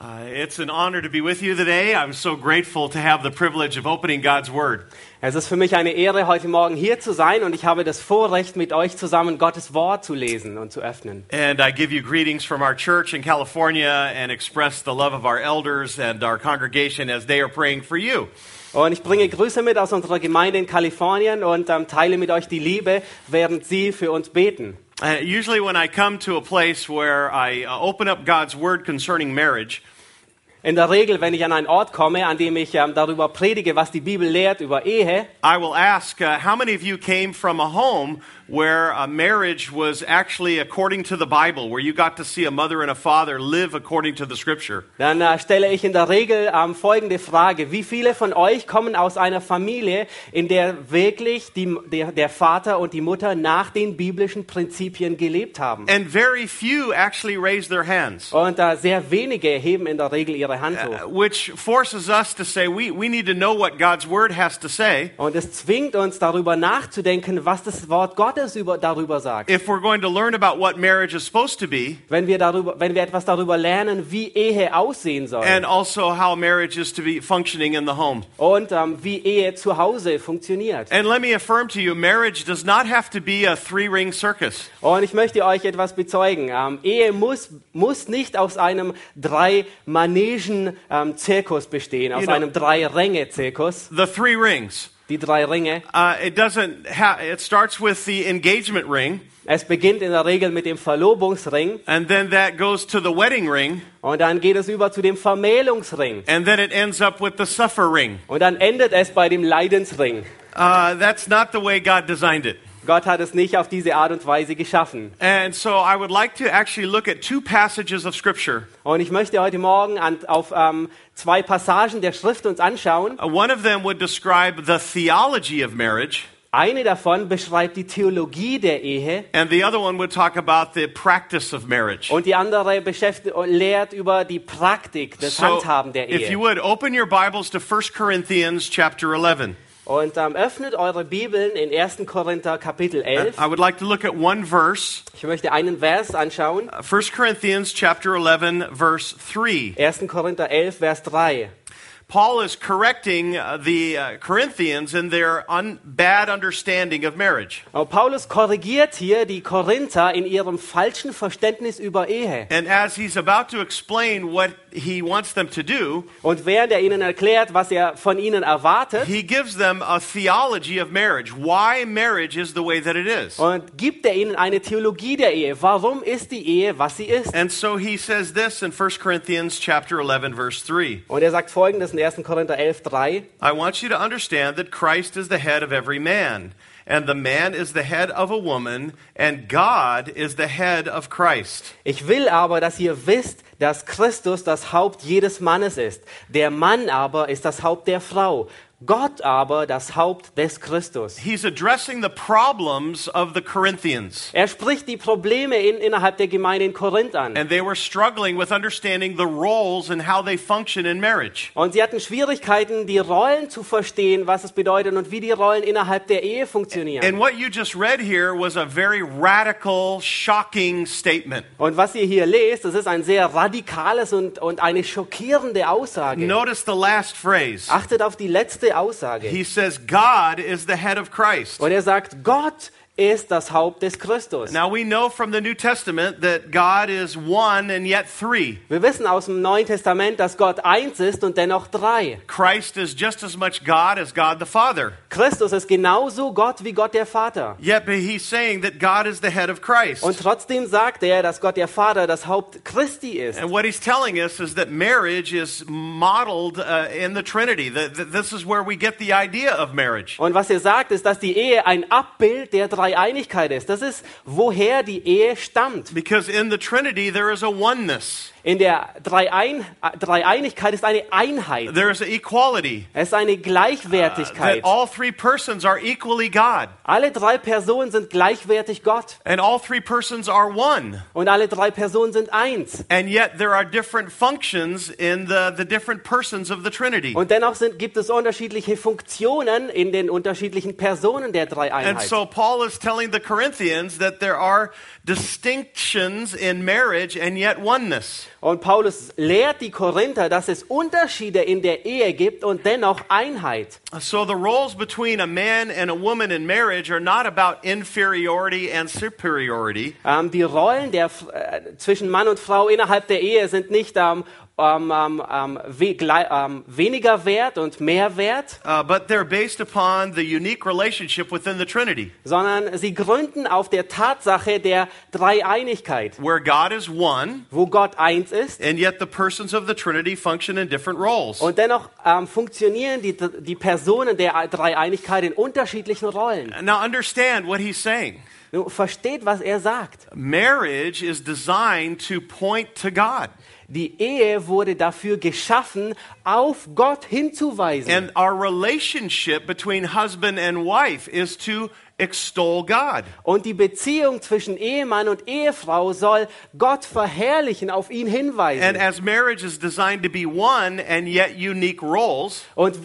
Uh, it's an honor to be with you today. I'm so grateful to have the privilege of opening God's Word. Es ist für mich eine Ehre, heute Morgen hier zu sein und ich habe das Vorrecht, mit euch zusammen Gottes Wort zu lesen und zu öffnen. And I give you greetings from our church in California and express the love of our elders and our congregation as they are praying for you. Und ich bringe Grüße mit aus unserer Gemeinde in Kalifornien und ähm, teile mit euch die Liebe, während sie für uns beten. Uh, usually, when I come to a place where I uh, open up God's Word concerning marriage, In der Regel, wenn ich an einen Ort komme, an dem ich ähm, darüber predige, was die Bibel lehrt über Ehe, I will ask uh, how many of you came from a home where a marriage was actually according to the Bible, where you got to see a mother and a father live according to the Scripture? dann äh, stelle ich in der Regel ähm, folgende Frage. Wie viele von euch kommen aus einer Familie, in der wirklich die, der, der Vater und die Mutter nach den biblischen Prinzipien gelebt haben? And very few actually raise their hands. Und äh, sehr wenige heben in der Regel ihre Hand hoch. which forces us to say we, we need to know what God's word has to say Und es zwingt uns darüber nachzudenken, was das Wort Gottes über, darüber sagt. if we're going to learn about what marriage is supposed to be Wenn wir, darüber, wenn wir etwas darüber lernen, wie Ehe aussehen soll and also how marriage is to be functioning in the home. und ähm, wie Ehe zu Hause funktioniert. And let me affirm to you, marriage does not have to be a three ring circus. Und ich möchte euch etwas bezeugen. Ähm, Ehe muss, muss nicht aus einem Drei-Manegen-Zirkus bestehen, aus You know- einem Drei-Ränge-Zirkus. The three rings. Die drei Ringe. Uh, it doesn't ha- it starts with the engagement ring Es beginnt in der Regel mit dem Verlobungsring and then that goes to the wedding ring und dann geht es über zu dem Vermählungsring. and then it ends up with the suffer ring. Und dann endet es bei dem Leidensring. Uh, that's not the way God designed it. Gott hat es nicht auf diese Art und Weise geschaffen. And so I would like to actually look at two passages of scripture. Und ich möchte heute Morgen an, auf ähm, zwei Passagen der Schrift uns anschauen. Uh, one of them would describe the theology of marriage, Eine davon beschreibt die Theologie der Ehe and the other one would talk about the practice of marriage. und die andere beschäftigt, lehrt über die Praktik, das So, Handhaben der if you Ehe. would open your Bibles to 1 Corinthians chapter 11. Und ähm, öffnet eure Bibeln in 1. Korinther Kapitel 11. I would like to look at one verse, Ich möchte einen Vers anschauen. uh, 1 Corinthians chapter 11 verse 3. 1. Korinther 11, Vers 3. Paul is correcting uh, the uh, Corinthians in their un- bad understanding of marriage. Und Paulus korrigiert hier die Korinther in ihrem falschen Verständnis über Ehe. And as he's about to explain what he wants them to do, Und während er ihnen erklärt, was er von ihnen erwartet, he gives them a theology of marriage, why marriage is the way that it is. und gibt er ihnen eine Theologie der Ehe. Warum ist die Ehe, was sie ist? And so he says this in 1 Corinthians chapter 11 verse 3. Und er sagt folgendes in 1. Korinther 11, 3. I want you to understand that Christ is the head of every man, and the man is the head of a woman, and God is the head of Christ. Ich will aber, dass ihr wisst, dass Christus das Haupt jedes Mannes ist. Der Mann aber ist das Haupt der Frau. Gott aber das Haupt des Christus. He's addressing the problems of the Corinthians. Er spricht die Probleme in, innerhalb der Gemeinde in Korinth an. And they were struggling with understanding the roles and how they function in marriage. Und sie hatten Schwierigkeiten, die Rollen zu verstehen, was es bedeutet und wie die Rollen innerhalb der Ehe funktionieren. And what you just read here was a very radical, shocking statement. Und was ihr hier lest, das ist ein sehr radikales und, und eine schockierende Aussage. Notice the last phrase. Achtet auf die letzte Aussage. He says, God is the head of Christ. Und er sagt, Gott ist das Haupt des Christus. Now we know from the New Testament that God is one and yet three. Wir wissen aus dem Neuen Testament, dass Gott eins ist und dennoch drei. Christ is just as much God as God the Father. Christus ist genauso Gott wie Gott der Vater. Yet he's saying that God is the head of Christ. Und trotzdem sagt er, dass Gott der Vater das Haupt Christi ist. And what he's telling us is that marriage is modeled uh, in the Trinity. That, that this is where we get the idea of marriage. Und was er sagt, ist, dass die Ehe ein Abbild der Dreieinigkeit ist. Das ist, woher die Ehe stammt. Because in the Trinity there is a oneness. In der Dreiein Dreieinigkeit ist eine Einheit. There is equality. Es ist eine Gleichwertigkeit. That all three persons are equally God. Alle drei Personen sind gleichwertig Gott. And all three persons are one. Und alle drei Personen sind eins. And yet there are different functions in the, the different persons of the Trinity. Und dennoch sind, gibt es unterschiedliche Funktionen in den unterschiedlichen Personen der And Dreieinheit. so Paul is telling the Corinthians that there are distinctions in marriage and yet oneness. Und Paulus lehrt die Korinther, dass es Unterschiede in der Ehe gibt und dennoch Einheit. So the roles between a man and a woman in marriage are not about inferiority and superiority. Ähm, die Rollen der, äh, zwischen Mann und Frau innerhalb der Ehe sind nicht ähm, ähm, ähm, ähm, we weniger wert und mehr wert, Uh, but they're based upon the unique relationship within the Trinity, sondern sie gründen auf der Tatsache der Dreieinigkeit, where God is one, wo Gott eins ist and yet the persons of the Trinity function in different roles. und dennoch ähm, funktionieren die, die Personen der Dreieinigkeit in unterschiedlichen Rollen. Now, understand what he's saying. Nun, Versteht, was er sagt. Marriage is designed to point to God. Die Ehe wurde dafür geschaffen, auf Gott hinzuweisen. And our relationship between husband and wife is to extol God. Und die Beziehung zwischen Ehemann und Ehefrau soll Gott verherrlichen, auf ihn And hinweisen. as marriage is designed to be one and yet unique roles, Und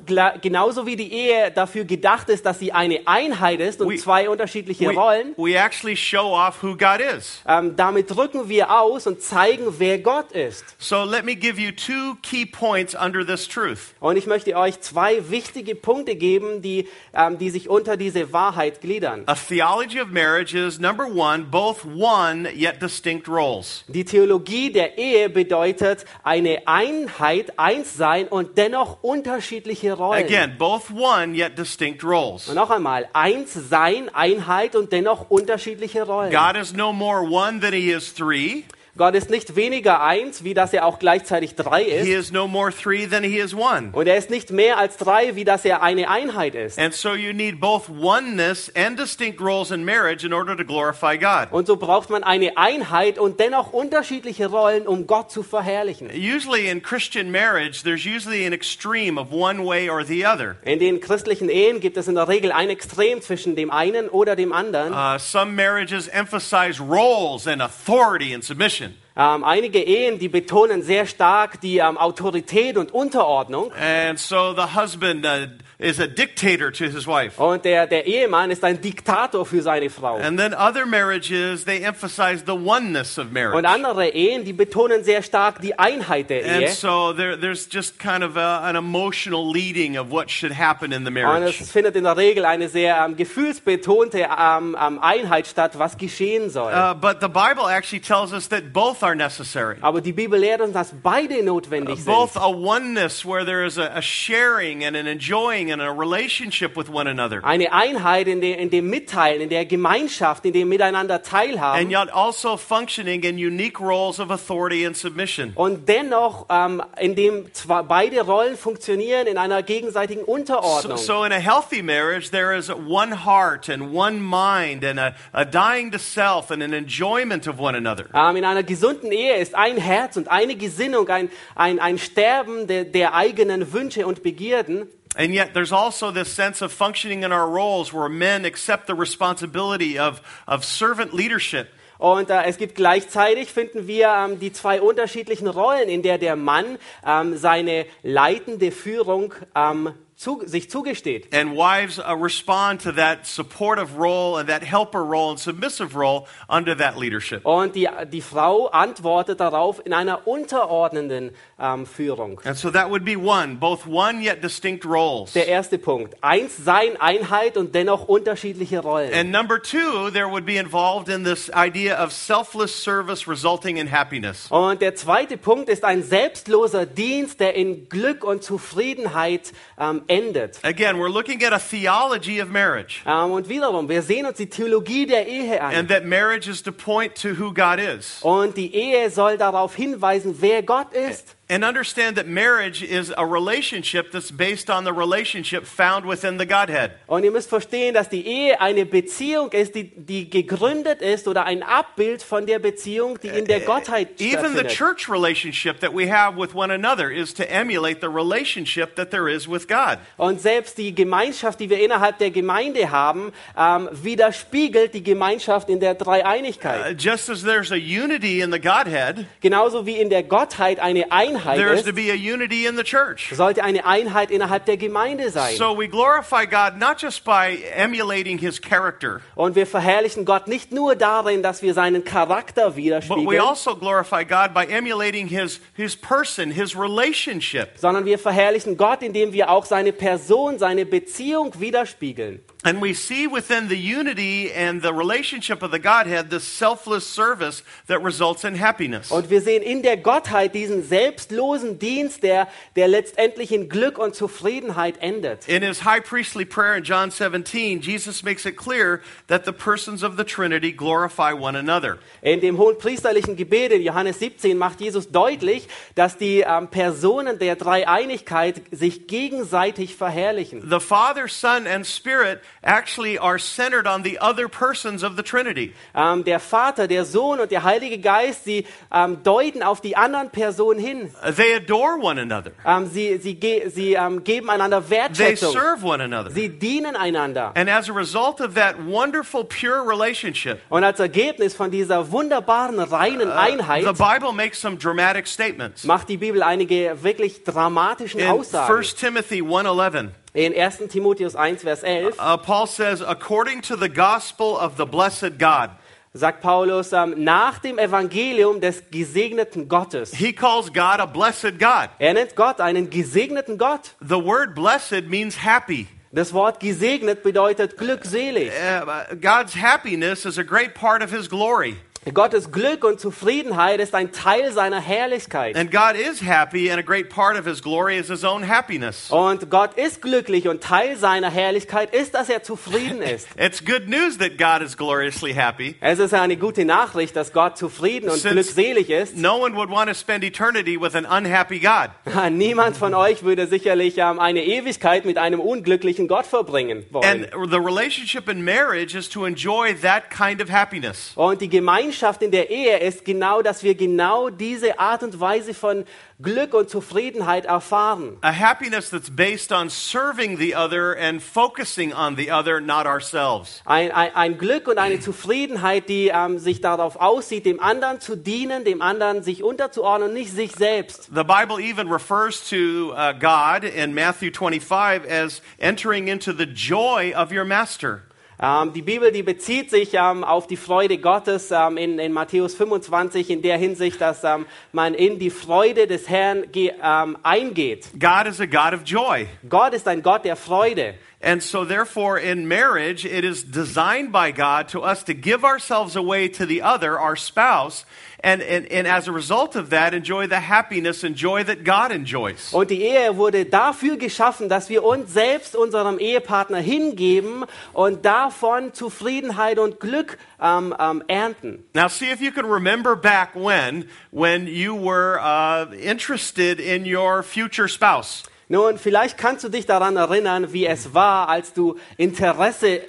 genauso wie die Ehe dafür gedacht ist, dass sie eine Einheit ist und We- zwei unterschiedliche we, Rollen, we actually show off who God is. ähm, damit drücken wir aus und zeigen, wer Gott ist. So let me give you two key points under this truth. Und ich möchte euch zwei wichtige Punkte geben, die, ähm, die sich unter diese Wahrheit gliedern. A theology of marriage is number one, both one yet distinct roles. Die Theologie der Ehe bedeutet eine Einheit, eins sein und dennoch unterschiedliche Rollen. Again, both one yet distinct roles. Und noch einmal, eins sein, Einheit und dennoch unterschiedliche Rollen. God is no more one than he is three. Gott ist nicht weniger eins, wie dass er auch gleichzeitig drei He ist. is no more three than he is one. Und er ist nicht mehr als drei, wie dass er eine Einheit ist. And so you need both oneness and distinct roles in marriage in order to glorify God. Und so braucht man eine Einheit und dennoch unterschiedliche Rollen, um Gott zu verherrlichen. Usually in Christian marriage, there's usually an extreme of one way or the other. In den christlichen Ehen gibt es in der Regel ein Extrem zwischen dem einen oder dem anderen. Uh, some marriages emphasize roles and authority and submission. Ähm, einige Ehen, die betonen sehr stark die ähm, Autorität und Unterordnung. And so the husband uh, is a dictator to his wife. Und der, der Ehemann ist ein Diktator für seine Frau. And then other marriages, they emphasize the oneness of Und marriage. andere Ehen, die betonen sehr stark die Einheit der And Ehe. so there, there's just kind of a, an emotional leading of what should happen in the Und marriage. es findet in der Regel eine sehr ähm, gefühlsbetonte ähm, ähm, Einheit statt, was geschehen soll. Uh, but the Bible actually tells us that both are necessary. Aber die Bibel lehrt uns, dass beide notwendig Both sind. a oneness where there is a, a sharing and an enjoying and a relationship with one another. Eine Einheit in, der, in dem Mitteilen, in der Gemeinschaft, in dem Miteinander And teilhaben. yet also functioning in unique roles of authority and submission. Und dennoch, ähm, in dem zwar beide Rollen funktionieren in einer gegenseitigen So, Unterordnung. so in a healthy marriage, there is one heart and one mind and a, a dying to self and an enjoyment of one another. Ähm, in einer gesunden Ehe ist ein Herz und eine Gesinnung, ein, ein, ein Sterben der, der eigenen Wünsche und Begierden. And yet there's also this sense of functioning in our roles where men accept the responsibility of, of servant leadership. Und äh, es gibt gleichzeitig, finden wir, ähm, die zwei unterschiedlichen Rollen, in der der Mann ähm, seine leitende Führung ähm, zu, sich zugesteht. And wives uh, respond to that supportive role and that helper role and submissive role under that leadership. Und die, die Frau antwortet darauf in einer unterordnenden ähm, Führung. And so that would be one, both one yet distinct roles. Der erste Punkt. Eins sein, Einheit und dennoch unterschiedliche Rollen. And number two, there would be involved in this idea of selfless service resulting in happiness. Und der zweite Punkt ist ein selbstloser Dienst, der in Glück und Zufriedenheit ähm, endet. Again, we're looking at a theology of marriage. Ähm, und wiederum, wir sehen uns die Theologie der Ehe an. And that marriage is to point to who God is. Und die Ehe soll darauf hinweisen, wer Gott ist. And understand that marriage is a relationship that's based on the relationship found within the Godhead. Und ihr müsst verstehen, dass die Ehe eine Beziehung ist, die, die gegründet ist oder ein Abbild von der Beziehung, die in der Gottheit Even the church relationship that we have with one another is to emulate the relationship that there is with God. Und selbst die Gemeinschaft, die wir innerhalb der Gemeinde haben, ähm, widerspiegelt die Gemeinschaft in der Uh, Dreieinigkeit. just as there's a unity in the Godhead, Genauso wie in der Gottheit eine Einheit Einheit there is to be a unity in the church. sollte eine Einheit innerhalb der Gemeinde sein. So we glorify God not just by emulating his character, Und wir verherrlichen Gott nicht nur darin, dass wir seinen Charakter but we widerspiegeln, also glorify God by emulating his, his person, his relationship. sondern wir verherrlichen Gott, indem wir auch seine Person, seine Beziehung widerspiegeln. And we see within the unity and the relationship of the Godhead this selfless service that results in happiness. Und wir sehen in der Gottheit diesen selbstlosen Dienst, der, der letztendlich in Glück und Zufriedenheit endet. In his high priestly prayer in John 17, Jesus makes it clear that the persons of the Trinity glorify one another. In dem hohen priesterlichen Gebet in Johannes 17 macht Jesus deutlich, dass die ähm, Personen der Dreieinigkeit sich gegenseitig verherrlichen. The Father, Son, and Spirit actually are centered on the other persons of the Trinity. Ähm, der Vater, der Sohn und der Heilige Geist, sie ähm, deuten auf die anderen Personen hin. Uh, They adore one another. Ähm, sie sie, ge sie geben einander They serve one another. Sie dienen einander. And as a result of that wonderful, pure relationship, Und als Ergebnis von dieser wunderbaren, reinen Einheit the Bible makes some dramatic statements. macht die Bibel einige wirklich dramatischen In Aussagen. 1 Timothy 1:11, In 1. Timotheus 1, Vers 11 uh, Paul says, "According to the gospel of the blessed God." sagt Paulus, ähm, nach dem Evangelium des gesegneten Gottes. He calls God a blessed God. Er nennt Gott einen gesegneten Gott. The word blessed means happy. Das Wort gesegnet bedeutet glückselig. Uh, God's happiness is a great part of his glory. Gottes Glück und Zufriedenheit ist ein Teil seiner Herrlichkeit. And God is happy, and a great part of his glory is his own happiness. Und Gott ist glücklich und Teil seiner Herrlichkeit ist, dass er zufrieden ist. It's good news that God is gloriously happy. Es ist eine gute Nachricht, dass Gott zufrieden und Since glückselig ist. No one would want to spend eternity with an unhappy God. Niemand von euch würde sicherlich ähm, eine Ewigkeit mit einem unglücklichen Gott verbringen wollen. And the relationship in marriage is to enjoy that kind of happiness. Und die Gemeinschaft in der Ehe ist genau, dass wir genau diese Art und Weise von Glück und Zufriedenheit erfahren. A happiness that's based on serving the other and focusing on the other, not ourselves. Ein, ein, ein Glück und eine Zufriedenheit, die ähm, sich darauf aussieht, dem anderen zu dienen, dem anderen sich unterzuordnen und nicht sich selbst. The Bible even refers to uh, God in Matthew 25 as entering into the joy of your master. Ähm, die Bibel, die bezieht sich ähm, auf die Freude Gottes ähm, in, in Matthäus 25 in der Hinsicht, dass ähm, man in die Freude des Herrn ge, ähm, eingeht. God is a God of joy. Gott ist ein Gott der Freude. And so, therefore, in marriage, it is designed by God to us to give ourselves away to the other, our spouse, and, and, and as a result of that, enjoy the happiness and joy that God enjoys. Und die Ehe wurde dafür geschaffen, dass wir uns selbst unserem Ehepartner hingeben und davon Zufriedenheit und Glück ähm, ähm, ernten. Now, see if you can remember back when, when you were uh, interested in your future spouse. Nun, vielleicht kannst du dich daran erinnern, wie es war, als du Interesse äh,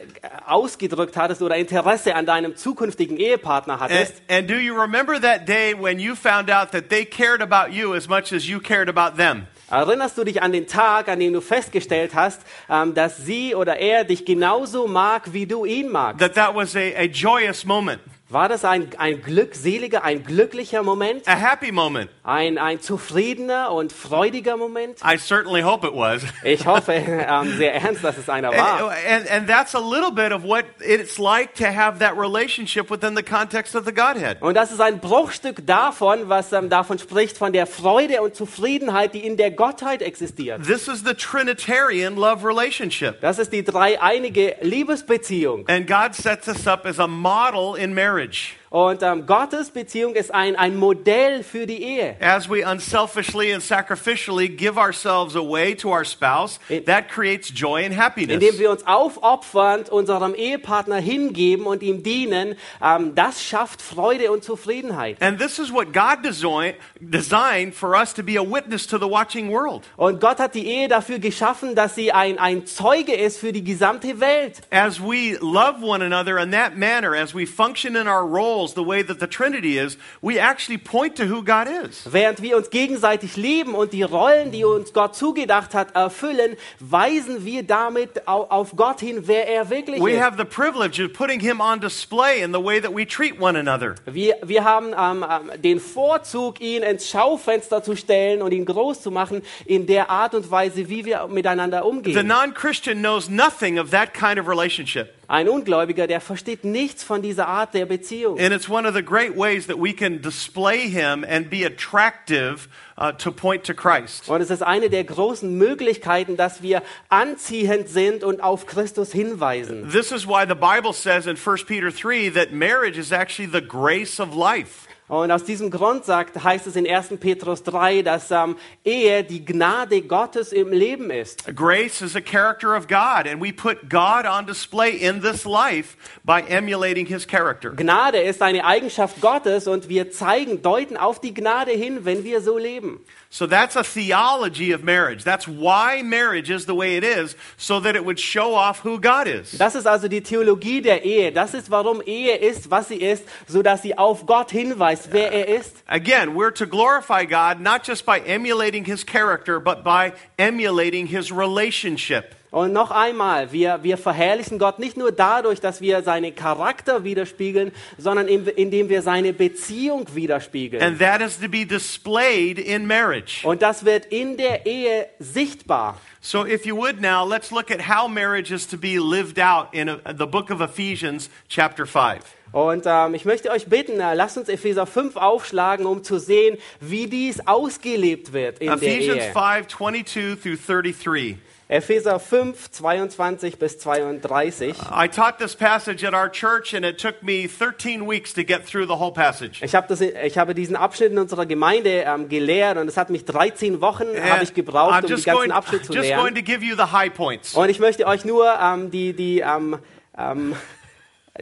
ausgedrückt hattest oder Interesse an deinem zukünftigen Ehepartner And, hattest. and do you remember that day when you found out that they cared about you as much as you cared about them? Erinnerst du dich an den Tag, an dem du festgestellt hast, ähm, dass sie oder er dich genauso mag, wie du ihn magst? That that was a, a joyous moment, War das ein, ein glückseliger, ein glücklicher Moment? a happy moment. Ein, ein zufriedener und freudiger Moment? I certainly hope it was. Ich hoffe ähm, sehr ernst, dass es einer war. And, and, and that's a little bit of what it's like to have that relationship within the context of the Godhead. Und das ist ein Bruchstück davon, was ähm, davon spricht, von der Freude und Zufriedenheit, die in der Gottheit existiert. This is the Trinitarian love relationship. Das ist die dreieinige Liebesbeziehung. And God sets us up as a model in marriage. Bridge. Und ähm, Gottes Beziehung ist ein, ein Modell für die Ehe. As we unselfishly and sacrificially give ourselves away to our spouse, It- that creates joy and happiness. Indem wir uns aufopfernd unserem Ehepartner hingeben und ihm dienen, ähm, das schafft Freude und Zufriedenheit. And this is what God design, designed for us to be a witness to the watching world. Und Gott hat die Ehe dafür geschaffen, dass sie ein, ein Zeuge ist für die gesamte Welt. As we love one another in that manner, as we function in our role souls the way that the Trinity is, we actually point to who God is. Während wir uns gegenseitig lieben und die Rollen, die uns Gott zugedacht hat, erfüllen, weisen wir damit au- auf Gott hin, wer er wirklich We ist. have the privilege of putting him on display in the way that we treat one another. Wir, wir haben ähm, ähm, den Vorzug, ihn ins Schaufenster zu stellen und ihn groß zu machen in der Art und Weise, wie wir miteinander The umgehen. non Christian knows nothing of that kind of relationship. Ein Ungläubiger, der versteht nichts von dieser Art der Beziehung. And it's one of the great ways that we can display him and be attractive uh, to point to Christ. Und es ist eine der großen Möglichkeiten, dass wir anziehend sind und auf Christus hinweisen. This is why the Bible says in 1 Peter 3 that marriage is actually the grace of life. Und aus diesem Grund sagt, heißt es in 1. Petrus 3, dass ähm, Ehe die Gnade Gottes im Leben ist. Grace is a character of God, and we put God on display in this life by emulating his character. Gnade ist eine Eigenschaft Gottes und wir zeigen, deuten auf die Gnade hin, wenn wir so leben. So that's a theology of marriage. That's why marriage is the way it is, so that it would show off who God is. Das ist also die Theologie der Ehe. Das ist, warum Ehe ist, was sie ist, so dass sie auf Gott hinweist, wer er ist. Again, we're to glorify God not just by emulating his character, but by emulating his relationship. Und noch einmal, wir, wir verherrlichen Gott nicht nur dadurch, dass wir seinen Charakter widerspiegeln, sondern in, indem wir seine Beziehung widerspiegeln. And that is to be displayed in marriage. Und das wird in der Ehe sichtbar. So, if you would now, let's look at how marriage is to be lived out in uh the book of Ephesians, chapter 5. Und ähm, ich möchte euch bitten, äh, lasst uns Epheser 5 aufschlagen, um zu sehen, wie dies ausgelebt wird in der Ephesians Ehe. 5 22 through 33. Epheser 5, 22 bis 32. I taught this passage at our church, and it took me 13 weeks to get through the whole passage. Ich, hab das, ich habe diesen Abschnitt in unserer Gemeinde ähm, gelehrt und es hat mich 13 Wochen habe ich gebraucht, I'm um den ganzen going, Abschnitt zu lernen. going to give you the high points. Und ich möchte euch nur ähm, die, die, ähm, ähm,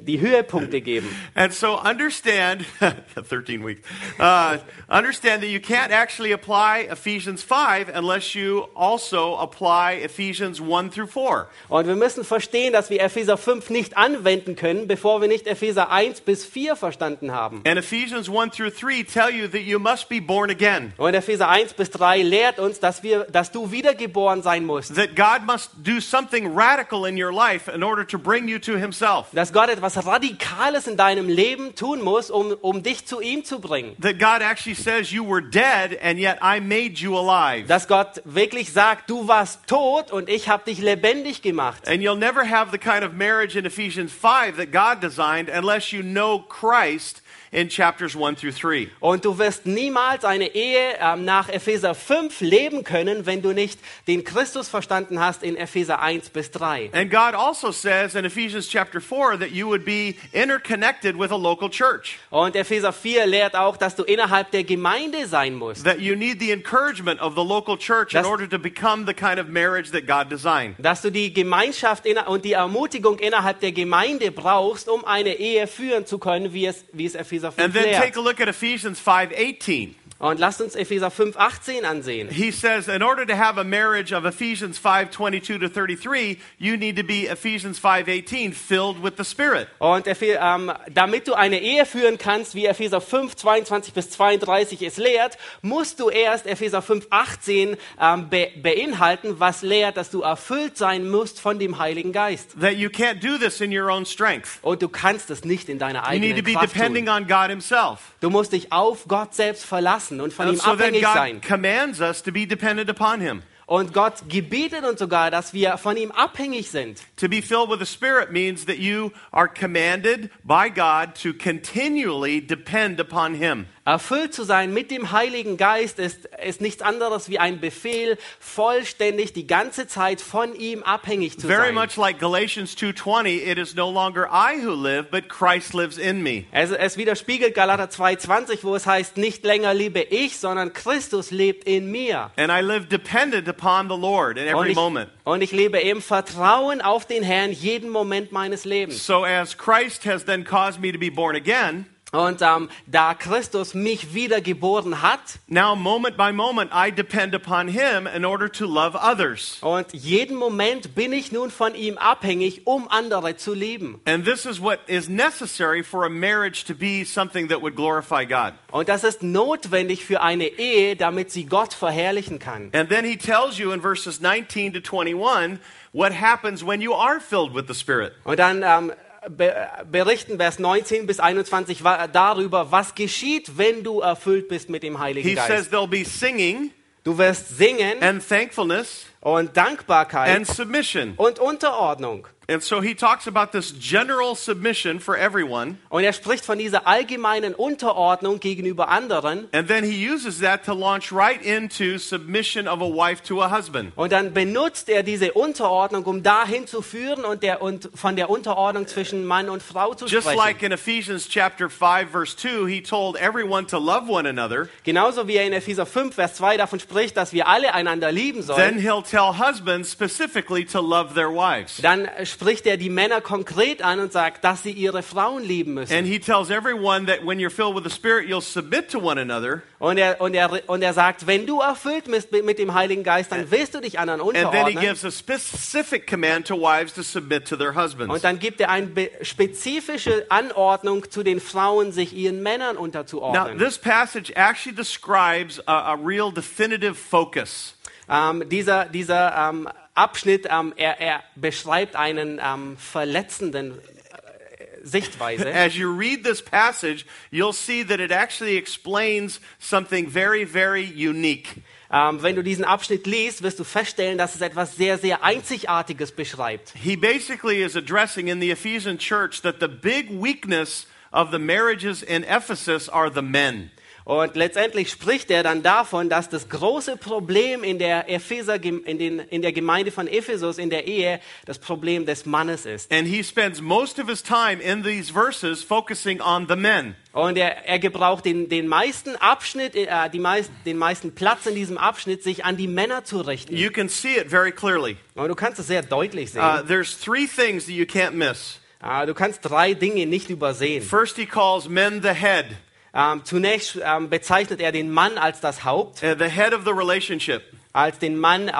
die Höhepunkte geben. And so understand, 13 weeks, uh, understand that you can't actually apply Ephesians 5 unless you also apply Ephesians 1 through 4. Und wir müssen verstehen, dass wir Epheser 5 nicht anwenden können, bevor wir nicht Epheser 1 bis 4 verstanden haben. And Ephesians 1 through 3 tell you that you must be born again. Und Epheser 1 bis 3 lehrt uns, dass, wir, dass du wiedergeboren sein musst. That God must do something radical in your life in order to bring you to Himself. Dass Gott etwas Radikales in deinem Leben tun muss, um, um dich zu ihm zu bringen. That God actually says you were dead and yet I made you alive. Dass Gott wirklich sagt, du warst tot und ich habe dich lebendig gemacht. And you'll never have the kind of marriage in Ephesians 5 that God designed unless you know Christ in chapters 1 through 3. Und du wirst niemals eine Ehe ähm, nach Epheser 5 leben können, wenn du nicht den Christus verstanden hast in Epheser 1 bis 3. And God also says in Ephesians chapter 4 that you would be interconnected with a local church, Und Epheser 4 lehrt auch, dass du innerhalb der Gemeinde sein musst. that you need the encouragement of the local church in Das- order to become the kind of marriage that God designed. Dass du die Gemeinschaft und die Ermutigung innerhalb der Gemeinde brauchst, um eine Ehe führen zu können, wie es, wie es Epheser 5 And then take a look at Ephesians 5:18. Und lasst uns Epheser 5, 18 ansehen. He says in order to have a marriage of Ephesians 5:22 to 33, you need to be Ephesians 5:18 filled with the Spirit. Und ähm, damit du eine Ehe führen kannst, wie Epheser 5, 22 bis 32 es lehrt, musst du erst Epheser 5, 18 ähm, be beinhalten, was lehrt, dass du erfüllt sein musst von dem Heiligen Geist. That you can't do this in your own strength. Und du kannst es nicht in deiner You need to eigenen be Kraft depending tun. on God himself. Du musst dich auf Gott selbst verlassen und von And ihm so then abhängig God sein. commands us to be dependent upon him. Und Gott gebietet uns sogar, dass wir von ihm abhängig sind. To be filled with the Spirit means that you are commanded by God to continually depend upon him. Erfüllt zu sein mit dem Heiligen Geist ist, ist nichts anderes wie ein Befehl, vollständig die ganze Zeit von ihm abhängig zu Very sein. much like Galatians 2:20, it is no longer I who live, but Christ lives in me. Es, es widerspiegelt Galater 2,20, wo es heißt, nicht länger lebe ich, sondern Christus lebt in mir. And I live dependent upon the Lord in Und every ich, moment. und ich lebe im Vertrauen auf den Herrn jeden Moment meines Lebens. So as Christ has then caused me to be born again, Und ähm, da Christus mich wiedergeboren hat now moment by moment I depend upon him in order to love others. und jeden Moment bin ich nun von ihm abhängig, um andere zu lieben. And this is what is necessary for a marriage to be something that would glorify God. Und das ist notwendig für eine Ehe, damit sie Gott verherrlichen kann. And then he tells you in verses 19 to 21 what happens when you are filled with the Spirit. Und dann ähm, berichten Vers 19 bis 21 wa- darüber, was geschieht, wenn du erfüllt bist mit dem Heiligen He says Geist. there'll be singing Du wirst singen and thankfulness und Dankbarkeit and submission. und Unterordnung. And so he talks about this general submission for everyone. Und er spricht von dieser allgemeinen Unterordnung gegenüber anderen. And then he uses that to launch right into submission of a wife to a husband. Und dann benutzt er diese Unterordnung, um dahin zu führen und, der, und von der Unterordnung zwischen Mann und Frau zu Just sprechen. like in Ephesians chapter 5 verse 2, he told everyone to love one another. Genauso wie er in Epheser 5, Vers 2 davon spricht, dass wir alle einander lieben Then sollen. he'll tell husbands specifically to love their wives. Dann spricht er die Männer konkret an und sagt, dass sie ihre Frauen lieben müssen. And he tells everyone that when you're filled with the Spirit, you'll submit to one another. Und er, und, er, und er sagt, wenn du erfüllt bist mit dem Heiligen Geist, dann willst du dich anderen And then he unterordnen. gives a specific command to wives to submit to their husbands. Und dann gibt er eine spezifische Anordnung zu den Frauen, sich ihren Männern Now, unterzuordnen. this passage actually describes a, a real definitive focus. Ähm, dieser dieser ähm, Abschnitt, ähm, er, er beschreibt einen ähm, verletzenden äh, Sichtweise. As you read this passage, you'll see that it actually explains something very, very unique. Ähm, wenn du diesen Abschnitt liest, wirst du feststellen, dass es etwas sehr, sehr Einzigartiges beschreibt. He basically is addressing in the Ephesian church that the big weakness of the marriages in Ephesus are the men. Und letztendlich spricht er dann davon, dass das große Problem in der, Epheser, in, den, in der Gemeinde von Ephesus, in der Ehe, das Problem des Mannes ist. And he spends most of his time in these verses focusing on the men. Und er, er gebraucht den, den meisten Abschnitt, äh, die meist, den meisten Platz in diesem Abschnitt, sich an die Männer zu richten. You can see it very clearly. Und du kannst es sehr deutlich sehen. Uh, there's three things that you can't miss. Äh, du kannst drei Dinge nicht übersehen. First, he calls men the head, Ähm, zunächst ähm, bezeichnet er den Mann als das Haupt, uh, the head of the relationship, als den Mann, äh,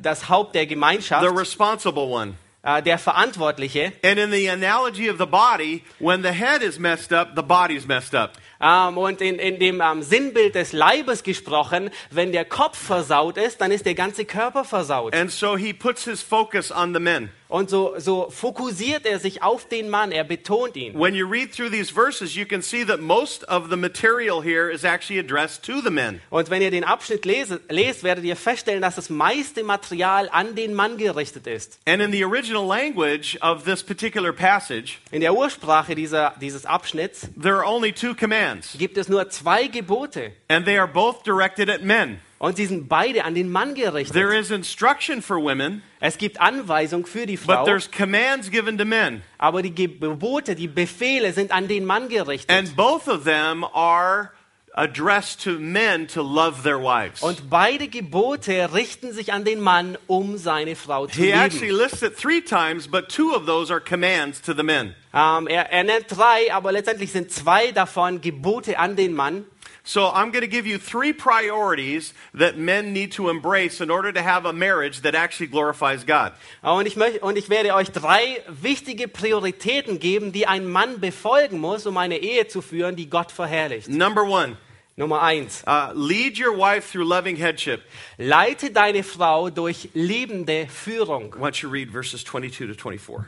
das Haupt der the Gemeinschaft, responsible one. äh, der Verantwortliche. And in the analogy of the body, when the head is messed up, the body's messed up. Ähm, und in, in dem ähm, Sinnbild des Leibes gesprochen, wenn der Kopf versaut ist, dann ist der ganze Körper versaut. And so he puts his focus on the men. Und so, so fokussiert er sich auf den Mann, er betont ihn. When you read through these verses, you can see that most of the material here is actually addressed to the men. Und wenn ihr den Abschnitt lese, lest, werdet ihr feststellen, dass das meiste Material an den Mann gerichtet ist. And in the original language of this particular passage, In der Ursprache dieser, dieses Abschnitts there are only two commands, gibt es nur zwei Gebote. and they are both directed at men. Und sie sind beide an den Mann gerichtet. There is instruction for women, Es gibt Anweisung für die but Frau, there's commands given to men. aber die Gebote, die Befehle sind an den Mann gerichtet. And both of them are addressed to men to love their wives. Und beide Gebote richten sich an den Mann, um seine Frau zu He actually lieben. lists it three times, but two of those are commands to the men. Ähm, er, er nennt drei, aber letztendlich sind zwei davon Gebote an den Mann. So I'm going to give you three priorities that men need to embrace in order to have a marriage that actually glorifies God. Und ich, möchte, und ich werde euch drei wichtige Prioritäten geben, die ein Mann befolgen muss, um eine Ehe zu führen, die Gott verherrlicht. Number one, Nummer eins. uh, lead your wife through loving headship. Leite deine Frau durch liebende Führung. Why don't you read verses 22 to 24?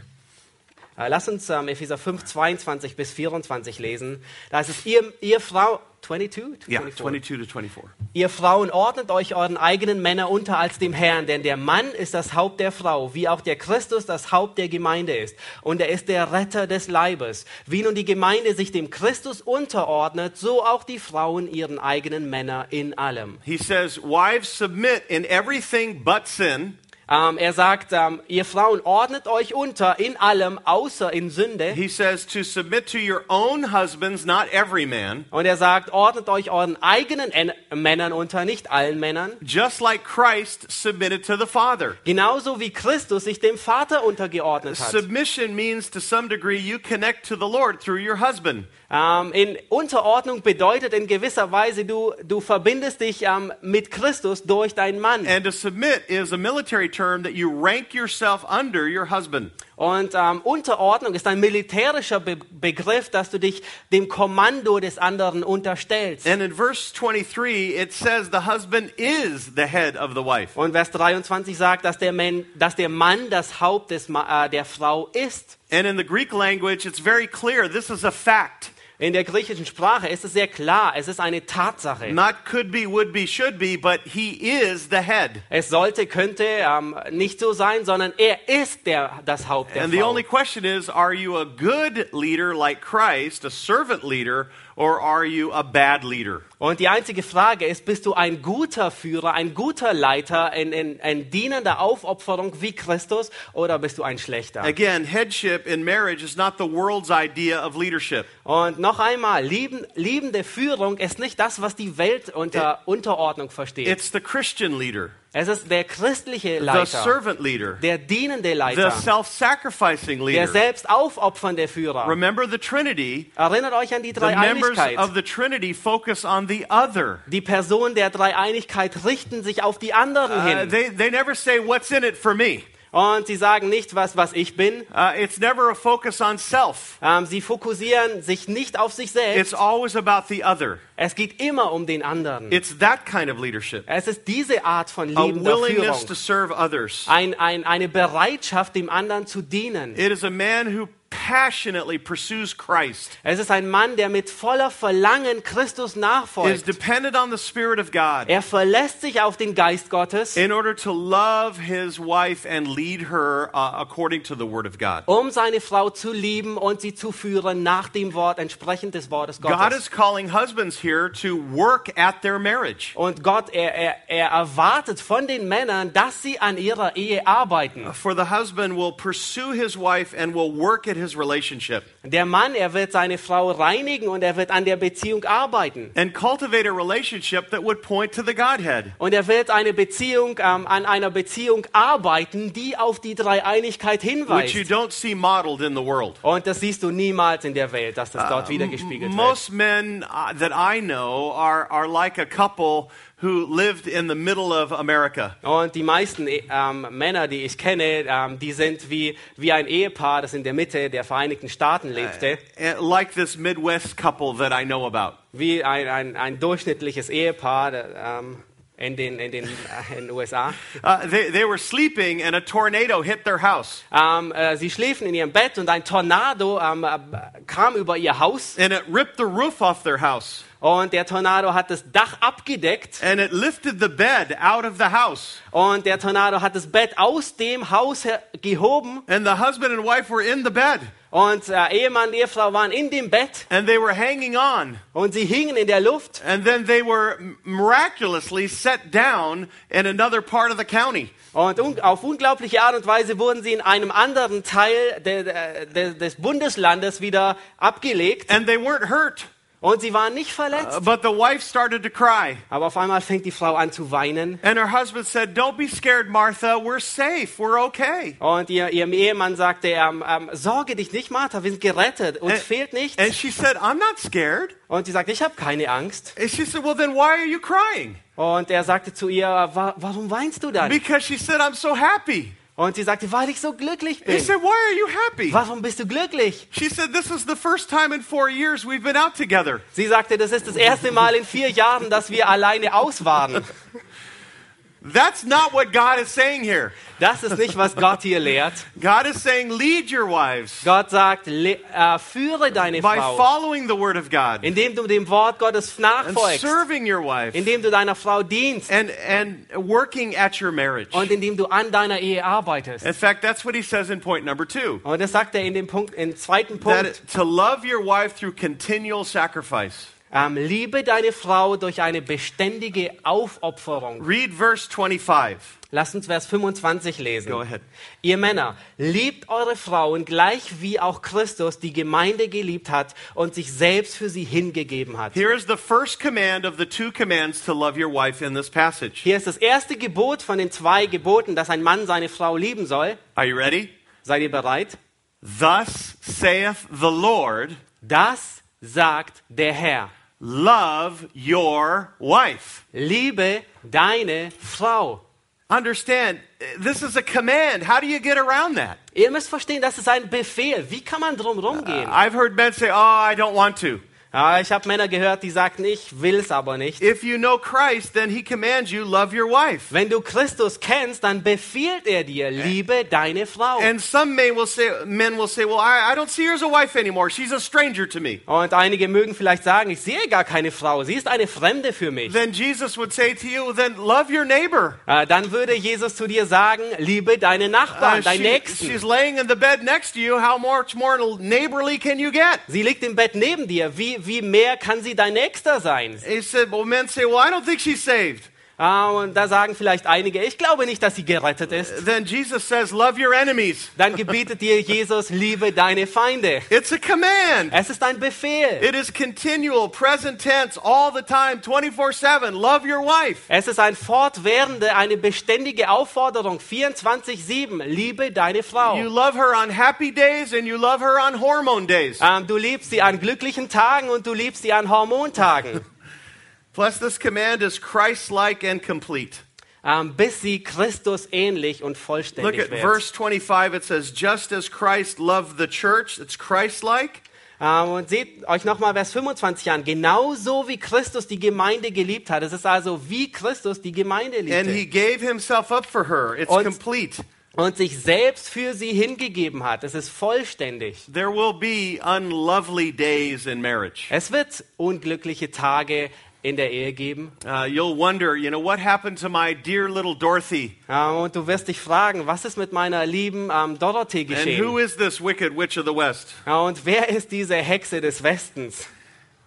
Äh, Lass uns ähm, Epheser 5, 22 bis 24 lesen. Da ist es, ihr, ihr Frau, 22? Yeah, 24. 22 to 24. Ihr Frauen ordnet euch euren eigenen Männer unter als dem Herrn, denn der Mann ist das Haupt der Frau, wie auch der Christus das Haupt der Gemeinde ist. Und er ist der Retter des Leibes. Wie nun die Gemeinde sich dem Christus unterordnet, so auch die Frauen ihren eigenen Männer in allem. He says, Wives, submit in everything but sin. Ähm, er sagt, ähm, ihr Frauen ordnet euch unter in allem, außer in Sünde. He says to submit to your own husbands, not every man, Und er sagt, ordnet euch euren eigenen En Männern unter, nicht allen Männern. just like Christ submitted to the Father. Genauso wie Christus sich dem Vater untergeordnet hat. Submission means to some degree you connect to the Lord through your husband. Ähm, in Unterordnung bedeutet in gewisser Weise, du, du verbindest dich mit Christus durch deinen Mann. And to submit is a military term that you rank yourself under your husband. Und ähm, Unterordnung ist ein militärischer Be Begriff, dass du dich dem Kommando des anderen unterstellst. And in verse 23, it says the husband is the head of the wife. Und Vers 23 sagt, dass der, Mann, dass der Mann das Haupt des, äh, der Frau ist. And in the Greek language, it's very clear this is a fact. In der griechischen Sprache ist es sehr klar, es ist eine Tatsache. Not could be, would be, should be, but he is the head. Es sollte, könnte ähm, nicht so sein, sondern er ist der, das Haupt der And the Frau. only question is are you a good leader like Christ, a servant leader, or are you a bad leader? Und die einzige Frage ist, bist du ein guter Führer, ein guter Leiter, ein, ein, ein dienender Aufopferung wie Christus oder bist du ein schlechter? Again, headship in marriage is not the world's idea of leadership. Und noch einmal, lieben, liebende Führung ist nicht das, was die Welt unter Unterordnung versteht. It's the Christian leader, Es ist der christliche the Leiter, servant leader, der dienende the Leiter, self sacrificing der leader. selbst aufopfernde Führer. Remember the Trinity. Erinnert euch an die The members Dreieinigkeit. of the Trinity focus on the other. Die Personen der Dreieinigkeit richten sich auf die anderen Uh, hin. they, they never say, What's in it for me? Und sie sagen nicht, was, was ich bin. Uh, it's never a focus on self, Ähm, sie fokussieren sich nicht auf sich selbst. it's always about the other. Es geht immer um den anderen. It's that kind of leadership. Es ist diese Art von A liebender willingness to Führung. serve others. Ein, ein, eine Bereitschaft, dem anderen zu dienen. It is a man who passionately pursues Christ, Es ist ein Mann, der mit voller Verlangen Christus nachfolgt. is dependent on the Spirit of God Er verlässt sich auf den Geist Gottes, in order to love his wife and lead her uh, according to the Word of God. um seine Frau zu lieben und sie zu führen nach dem Wort, entsprechend des Wortes Gottes. God is calling husbands here to work at their marriage. Und Gott, er, er, er erwartet von den Männern, dass sie an ihrer Ehe arbeiten. For the husband will pursue his wife and will work at his relationship Der Mann, er wird seine Frau reinigen und er wird an der Beziehung arbeiten. and cultivate a relationship that would point to the Godhead. Und er wird eine Beziehung, ähm, an einer Beziehung arbeiten, die auf die Dreieinigkeit Which you hinweist. don't see modeled in the world. Und das siehst du niemals in der Welt, dass das dort wiedergespiegelt wird. Most men uh, that I know are, are like a couple who lived in the middle of America. Und die meisten ähm, Männer, die ich kenne, ähm, die sind wie, wie ein Ehepaar, das in der Mitte der Vereinigten Staaten lebte. Eh, Like this Midwest couple that I know about. Wie ein, ein, ein durchschnittliches Ehepaar ähm, in den, in den äh, in den USA. Uh, they, they were sleeping and a tornado hit their house. Ähm, äh, sie schliefen in ihrem Bett und ein Tornado ähm, äh, kam über ihr Haus. And it ripped the roof off their house. Und der Tornado hat das Dach abgedeckt. And it lifted the bed out of the house. Und der Tornado hat das Bett aus dem Haus gehoben. And the husband and wife were in the bed. Und äh, Ehemann und Ehefrau waren in dem Bett. And they were hanging on. Und sie hingen in der Luft. And then they were miraculously set down in another part of the county. Und un auf unglaubliche Art und Weise wurden sie in einem anderen Teil de de des Bundeslandes wieder abgelegt. And they weren't hurt. Und sie waren nicht Uh, but the wife started to cry. Aber auf einmal fängt die Frau an zu weinen. And her husband said, Don't be scared, Martha. We're safe. We're okay. Und ihr, ihrem Ehemann sagte, ähm, ähm, sorge dich nicht, Martha, wir sind gerettet. Uns And- fehlt nichts. And she said, I'm not scared. Und sie sagte, ich habe keine Angst. And she said, Well, then why are you crying? Und er sagte zu ihr, Wa warum weinst du dann? Because she said, I'm so happy. Und sie sagte, weil ich so glücklich He bin. said, Why are you happy? Warum bist du glücklich? She said, This is the first time in four years we've been out together. Sie sagte, das ist das erste Mal in vier Jahren, dass wir alleine aus waren. That's not what God is saying here. Das ist nicht, was Gott hier lehrt. God is saying, Lead your wives Gott sagt, le- äh, führe deine by Frau, following the word of God indem du dem Wort Gottes and nachfolgst, serving your wife indem du deiner Frau dienst and, and working at your marriage. und indem du an deiner Ehe arbeitest. In fact, that's what he says in point number two. Und das sagt er in dem Punkt, im zweiten That Punkt, to love your wife through continual sacrifice. Ähm, liebe deine Frau durch eine beständige Aufopferung. Read verse 25. Lass uns Vers 25 lesen. Go ahead. Ihr Männer, liebt eure Frauen gleich wie auch Christus die Gemeinde geliebt hat und sich selbst für sie hingegeben hat. Here is the first command of the two commands to love your wife in this passage. Hier ist das erste Gebot von den zwei Geboten, dass ein Mann seine Frau lieben soll. Are you ready? Seid ihr bereit? Thus saith the Lord, Das sagt der Herr. Love your wife. Liebe deine Frau. Understand, this is a command. How do you get around that? Ihr müsst verstehen, das ist ein Befehl. Wie kann man drum uh, rumgehen? I've heard men say, oh, I don't want to. Ja, ich habe Männer gehört, die sagten, ich will's aber nicht. If you know Christ, then he commands you, love your wife. Wenn du Christus kennst, dann befiehlt er dir, liebe deine Frau. And some men will say, men will say, well, I, I don't see her as a wife anymore. She's a stranger to me. Und einige mögen vielleicht sagen, ich sehe gar keine Frau, sie ist eine Fremde für mich. Then Jesus would say to you, then love your neighbor. Äh, Dann würde Jesus zu dir sagen, liebe deine Nachbarn, Uh, deinen she- Nächsten. she's laying in the bed next to you. How much more neighborly can you get? Sie liegt im Bett neben dir. Wie, wie mehr kann sie dein Nächster sein? He said, well, men say, well, I don't think she's saved. Ah, und da sagen vielleicht einige, ich glaube nicht, dass sie gerettet ist. Then Jesus says, love your enemies. Dann gebietet dir Jesus, liebe deine Feinde. It's a command. Es ist ein Befehl. It is continual, present tense, all the time, 24 7. Love your wife. Es ist ein fortwährende, eine beständige Aufforderung, 24-7, liebe deine Frau. You love her on happy days and you love her on hormone days. Ähm, du liebst sie an glücklichen Tagen und du liebst sie an Hormontagen, Plus, this command is Christ like and complete. ähm, bis sie Christus ähnlich und Look vollständig at wird. verse 25. It says, just as Christ loved the church, it's Christ like. Ähm, und seht euch nochmal Vers 25 an. Genauso wie Christus die Gemeinde geliebt hat. Es ist also wie Christus die Gemeinde And he liebte gave himself up for her. It's Und- complete. und sich selbst für sie hingegeben hat. Es ist vollständig. There will be unlovely days in marriage. Es wird unglückliche Tage in der Ehe geben. Uh, you'll wonder, you know, what happened to my dear little Dorothy? Ähm, und du wirst dich fragen, was ist mit meiner lieben ähm, Dorothee And who geschehen? is this wicked witch of the West? Ja, und wer ist diese Hexe des Westens?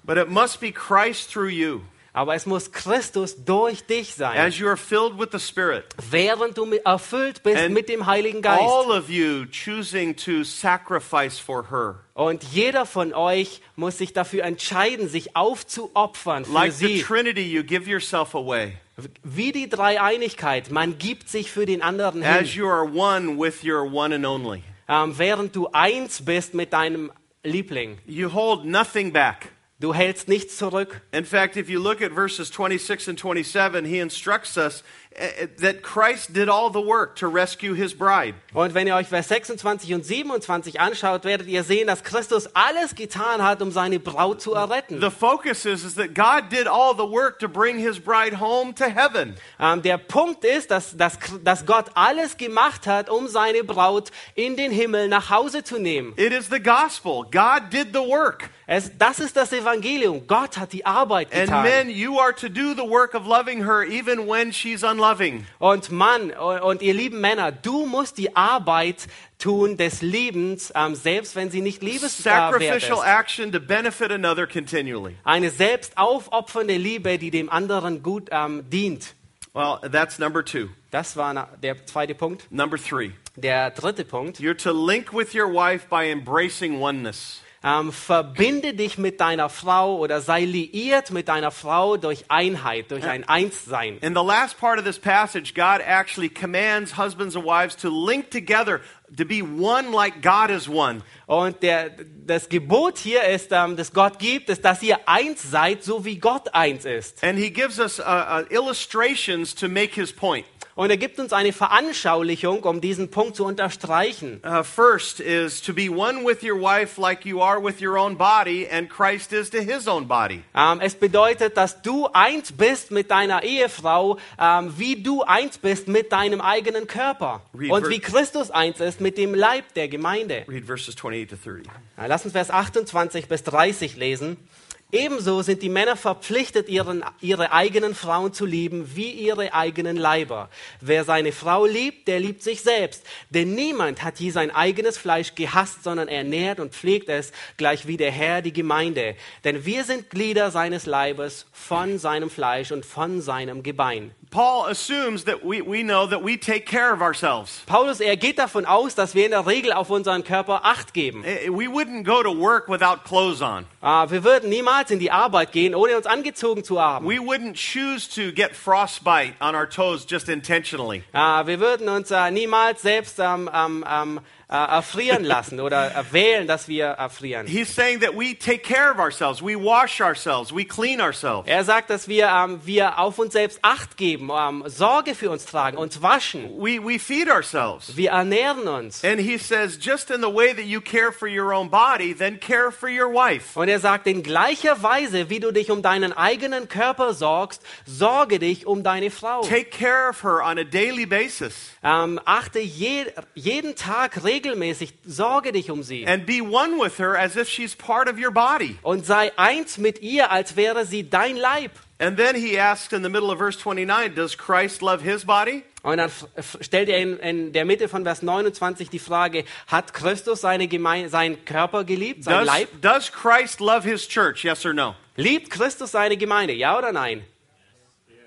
But it must be Christ through you Aber es muss Christus durch dich sein, as you are filled with the Spirit. während du erfüllt bist And mit dem Heiligen Geist. All of you choosing to sacrifice for her. Und jeder von euch muss sich dafür entscheiden, sich aufzuopfern für Like the sie. Trinity, you give yourself away Wie die Dreieinigkeit, man gibt sich für den anderen as hin, you are one with your one and only. ähm, während du eins bist mit deinem Liebling. You hold nothing back. Du hältst nichts zurück. In fact, if you look at verses 26 and 27, he instructs us uh, that Christ did all the work to rescue his bride. Und wenn ihr euch Vers 26 und 27 anschaut, werdet ihr sehen, dass Christus alles getan hat, um seine Braut zu erretten. The focus is, is that God did all the work to bring his bride home to heaven. Ähm, der Punkt ist, dass, dass, dass Gott alles gemacht hat, um seine Braut in den Himmel nach Hause zu nehmen. It is the gospel. God did the work. Es, das ist das Evangelium. Gott hat die Arbeit And getan. men, you are to do the work of loving her even when she's unloving. Und Mann und ihr lieben Männer, du musst die Arbeit tun des Liebens, ähm, selbst wenn sie nicht liebenswert Sacrificial ist. action to benefit another continually. Eine selbst aufopfernde Liebe, die dem anderen gut ähm, dient. Well, that's number two. Das war na- der zweite Punkt. Number three. Der dritte Punkt. You're to link with your wife by embracing oneness. Ähm, verbinde dich mit deiner Frau oder sei liiert mit deiner Frau durch Einheit, durch ein Einssein. In the last part of this passage, God actually commands husbands and wives to link together, to be one like God is one. Und der, das Gebot hier ist, ähm, das Gott gibt, ist, dass ihr eins seid, so wie Gott eins ist. And he gives us uh, uh, illustrations to make his point. Und er gibt uns eine Veranschaulichung, um diesen Punkt zu unterstreichen. Uh, first is to be one with your wife like you are with your own body, and Christ is to his own body. Ähm, es bedeutet, dass du eins bist mit deiner Ehefrau, ähm, wie du eins bist mit deinem eigenen Körper. Read Und wie Christus eins ist mit dem Leib der Gemeinde. Read verses 28 to 30. Na, lass uns Vers 28 bis 30 lesen. Ebenso sind die Männer verpflichtet, ihren, ihre eigenen Frauen zu lieben, wie ihre eigenen Leiber. Wer seine Frau liebt, der liebt sich selbst. Denn niemand hat je sein eigenes Fleisch gehasst, sondern ernährt und pflegt es, gleich wie der Herr die Gemeinde. Denn wir sind Glieder seines Leibes von seinem Fleisch und von seinem Gebein. Paul assumes that we, we know that we take care of ourselves. Paulus, er geht davon aus, dass wir in der Regel auf unseren Körper Acht geben. Eh, We wouldn't go to work without clothes on. Ah, wir würden niemals in die Arbeit gehen, ohne uns angezogen zu haben. We wouldn't choose to get frostbite on our toes just intentionally. Ah, wir würden uns äh, niemals selbst ähm, ähm, ähm, äh, erfrieren lassen oder äh, wählen, dass wir erfrieren. He's saying that we take care of ourselves, we wash ourselves, we clean ourselves. Er sagt, dass wir, ähm, wir auf uns selbst Acht geben, ähm, Sorge für uns tragen, uns waschen. We, we feed ourselves. Wir ernähren uns. And he says, just in the way that you care for your own body, then care for your wife. Und er sagt, in gleicher Weise, wie du dich um deinen eigenen Körper sorgst, sorge dich um deine Frau. Take care of her on a daily basis Ähm, achte je, jeden Tag regelmäßig, sorge dich um sie. and be one with her as if she's part of your body. Und sei eins mit ihr, als wäre sie dein Leib. And then he asks in the middle of verse 29, does Christ love his body? Und dann stellt er in, in der Mitte von Vers 29 die Frage, hat Christus seine Geme seinen Körper geliebt, sein Does, Leib? does Christ love his church? Yes or no? Liebt Christus seine Gemeinde, ja oder nein?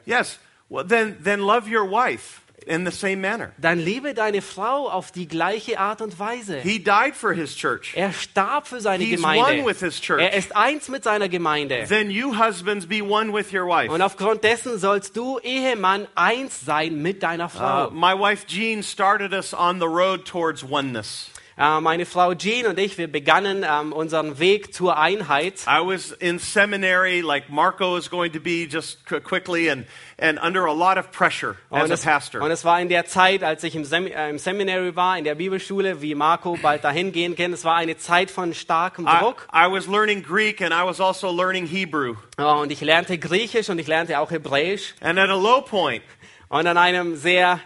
Yes. Well, then, then love your wife in the same manner. Dann liebe deine Frau auf die gleiche Art und Weise. He died for his church. Er starb für seine He's Gemeinde. one with his church. Er ist eins mit seiner Gemeinde. Then you husbands be one with your wife. Und aufgrund dessen sollst du, Ehemann, eins sein mit deiner Uh, Frau. my wife Jean started us on the road towards oneness. Äh, meine Frau Jean und ich, wir begannen ähm, unseren Weg zur Einheit. I was in seminary, like Marco is going to be just qu- quickly, and, and under a lot of pressure as Und a es, pastor. und es war in der Zeit, als ich im, Sem äh, im Seminary war, in der Bibelschule, wie Marco bald dahin gehen kann. Es war eine Zeit von starkem I, Druck. I was learning Greek and I was also learning Hebrew. Ja, und ich lernte Griechisch und ich lernte auch Hebräisch. And at a low point, Und an einem sehr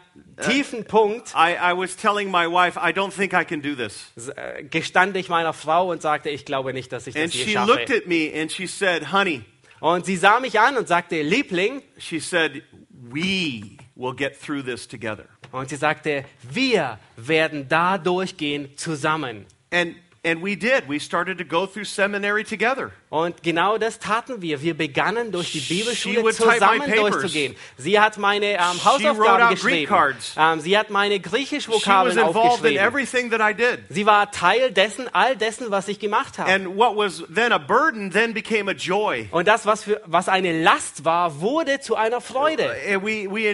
tiefen Punkt I, I was telling my wife, I don't think I can do this. äh, gestand ich meiner Frau und sagte, ich glaube nicht, dass ich das And je she looked schaffe. at me and she said, Honey, Und sie sah mich an und sagte, Liebling. she said, We will get through this together. Und sie sagte, wir werden da durchgehen zusammen. And, and we did. We started to go through seminary together. Und genau das taten wir. Wir begannen durch die Bibelschule zusammen durchzugehen. Sie hat meine ähm, Hausaufgaben geschrieben. Ähm, sie hat meine Griechisch-Vokabeln in aufgeschrieben. everything that I did. Sie war Teil dessen, all dessen, was ich gemacht habe. Burden. Und das, was, für, was eine Last war, wurde zu einer Freude. We, we.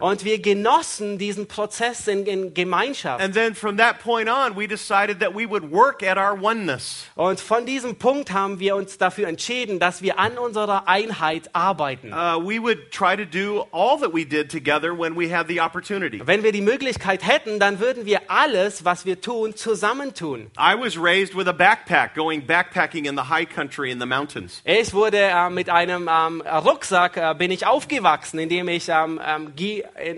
Und wir genossen diesen Prozess in, in Gemeinschaft. And then from that point on, we decided that we would work at our oneness. Und von diesem Punkt haben wir uns dafür entschieden, dass wir an unserer Einheit arbeiten. Uh, we would try to do all that we did together when we had the opportunity. Wenn wir die Möglichkeit hätten, dann würden wir alles, was wir tun, zusammentun. I was raised with a backpack going backpacking in the high country in the mountains. Ich wurde äh, mit einem ähm, Rucksack äh, bin ich aufgewachsen, indem ich ähm, ähm,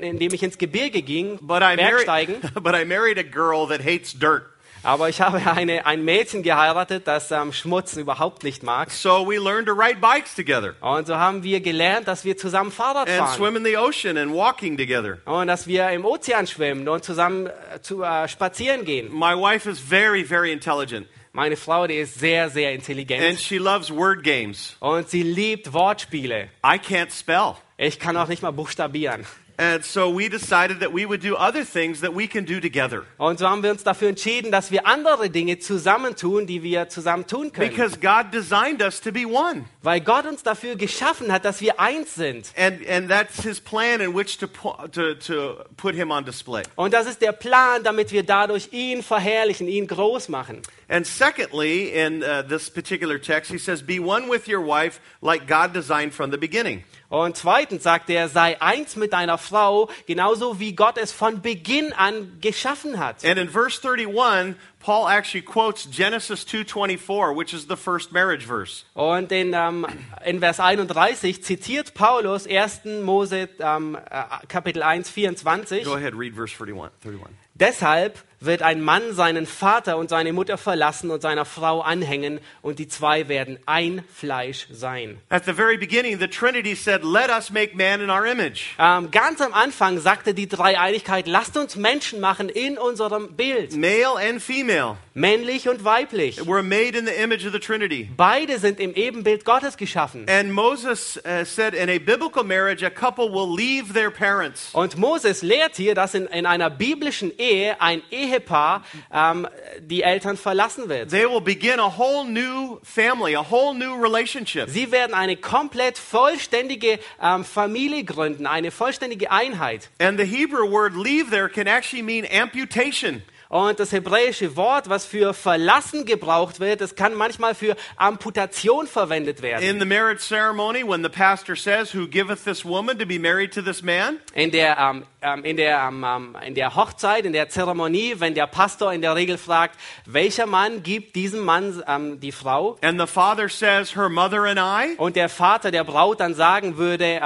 indem ich ins Gebirge ging, But I, Bergsteigen. married, but I married a girl that hates dirt. Aber ich habe eine, ein Mädchen geheiratet, das ähm, Schmutz überhaupt nicht mag. So we learned to ride bikes together Und so haben wir gelernt, dass wir zusammen Fahrrad and fahren. swim in the ocean and walking together. Und dass wir im Ozean schwimmen und zusammen äh, zu, äh, spazieren gehen. My wife is very, very intelligent Meine Frau, die ist sehr, sehr and intelligent. she loves word games. Und sie liebt Wortspiele. I can't spell. Ich kann auch nicht mal buchstabieren. And so we decided that we would do other things that we can do together. Und so haben wir uns dafür entschieden, dass wir andere Dinge zusammentun, die wir zusammen tun können. Because God designed us to be one. Weil Gott uns dafür geschaffen hat, dass wir eins sind. And, and that's his plan in which to, to, to put him on display. Und das ist der Plan, damit wir dadurch ihn verherrlichen, ihn groß machen. And secondly, in uh, this particular text, he says, Be one with your wife like God designed from the beginning. Und zweitens sagt er, sei eins mit deiner Frau, genauso wie Gott es von Beginn an geschaffen hat. And in verse 31, Paul actually quotes Genesis 2:24, which is the first marriage verse. Und in, ähm, in Vers 31 zitiert Paulus 1. Mose ähm, äh, Kapitel 1, 24. Go ahead, read verse 31. 31. Deshalb wird ein Mann seinen Vater und seine Mutter verlassen und seiner Frau anhängen und die zwei werden ein Fleisch sein. At the very beginning, the Trinity said, Let us make man in our image. Ähm, ganz am Anfang sagte die Dreieinigkeit, lasst uns Menschen machen in unserem Bild, Male and female. Männlich und weiblich. We're made in the image of the Trinity. Beide sind im Ebenbild Gottes geschaffen. And Moses uh, said, In a biblical marriage, a couple will leave their parents. Und Moses lehrt hier, dass in, in einer biblischen Ehe ein Ehepaar ähm, die Eltern verlassen wird. They will begin a whole new family, a whole new relationship. Sie werden eine komplett vollständige ähm, Familie gründen, eine vollständige Einheit. And the Hebrew word leave there can actually mean amputation. Und das hebräische Wort, was für verlassen gebraucht wird, das kann manchmal für Amputation verwendet werden. In the marriage ceremony, when the pastor says, Who giveth this woman to be married to this man? In der, ähm, ähm, in, der, ähm, ähm, in der Hochzeit, in der Zeremonie, wenn der Pastor in der Regel fragt, welcher Mann gibt diesem Mann die Frau? And the father says, Her mother and I. Und der Vater der Braut dann sagen würde,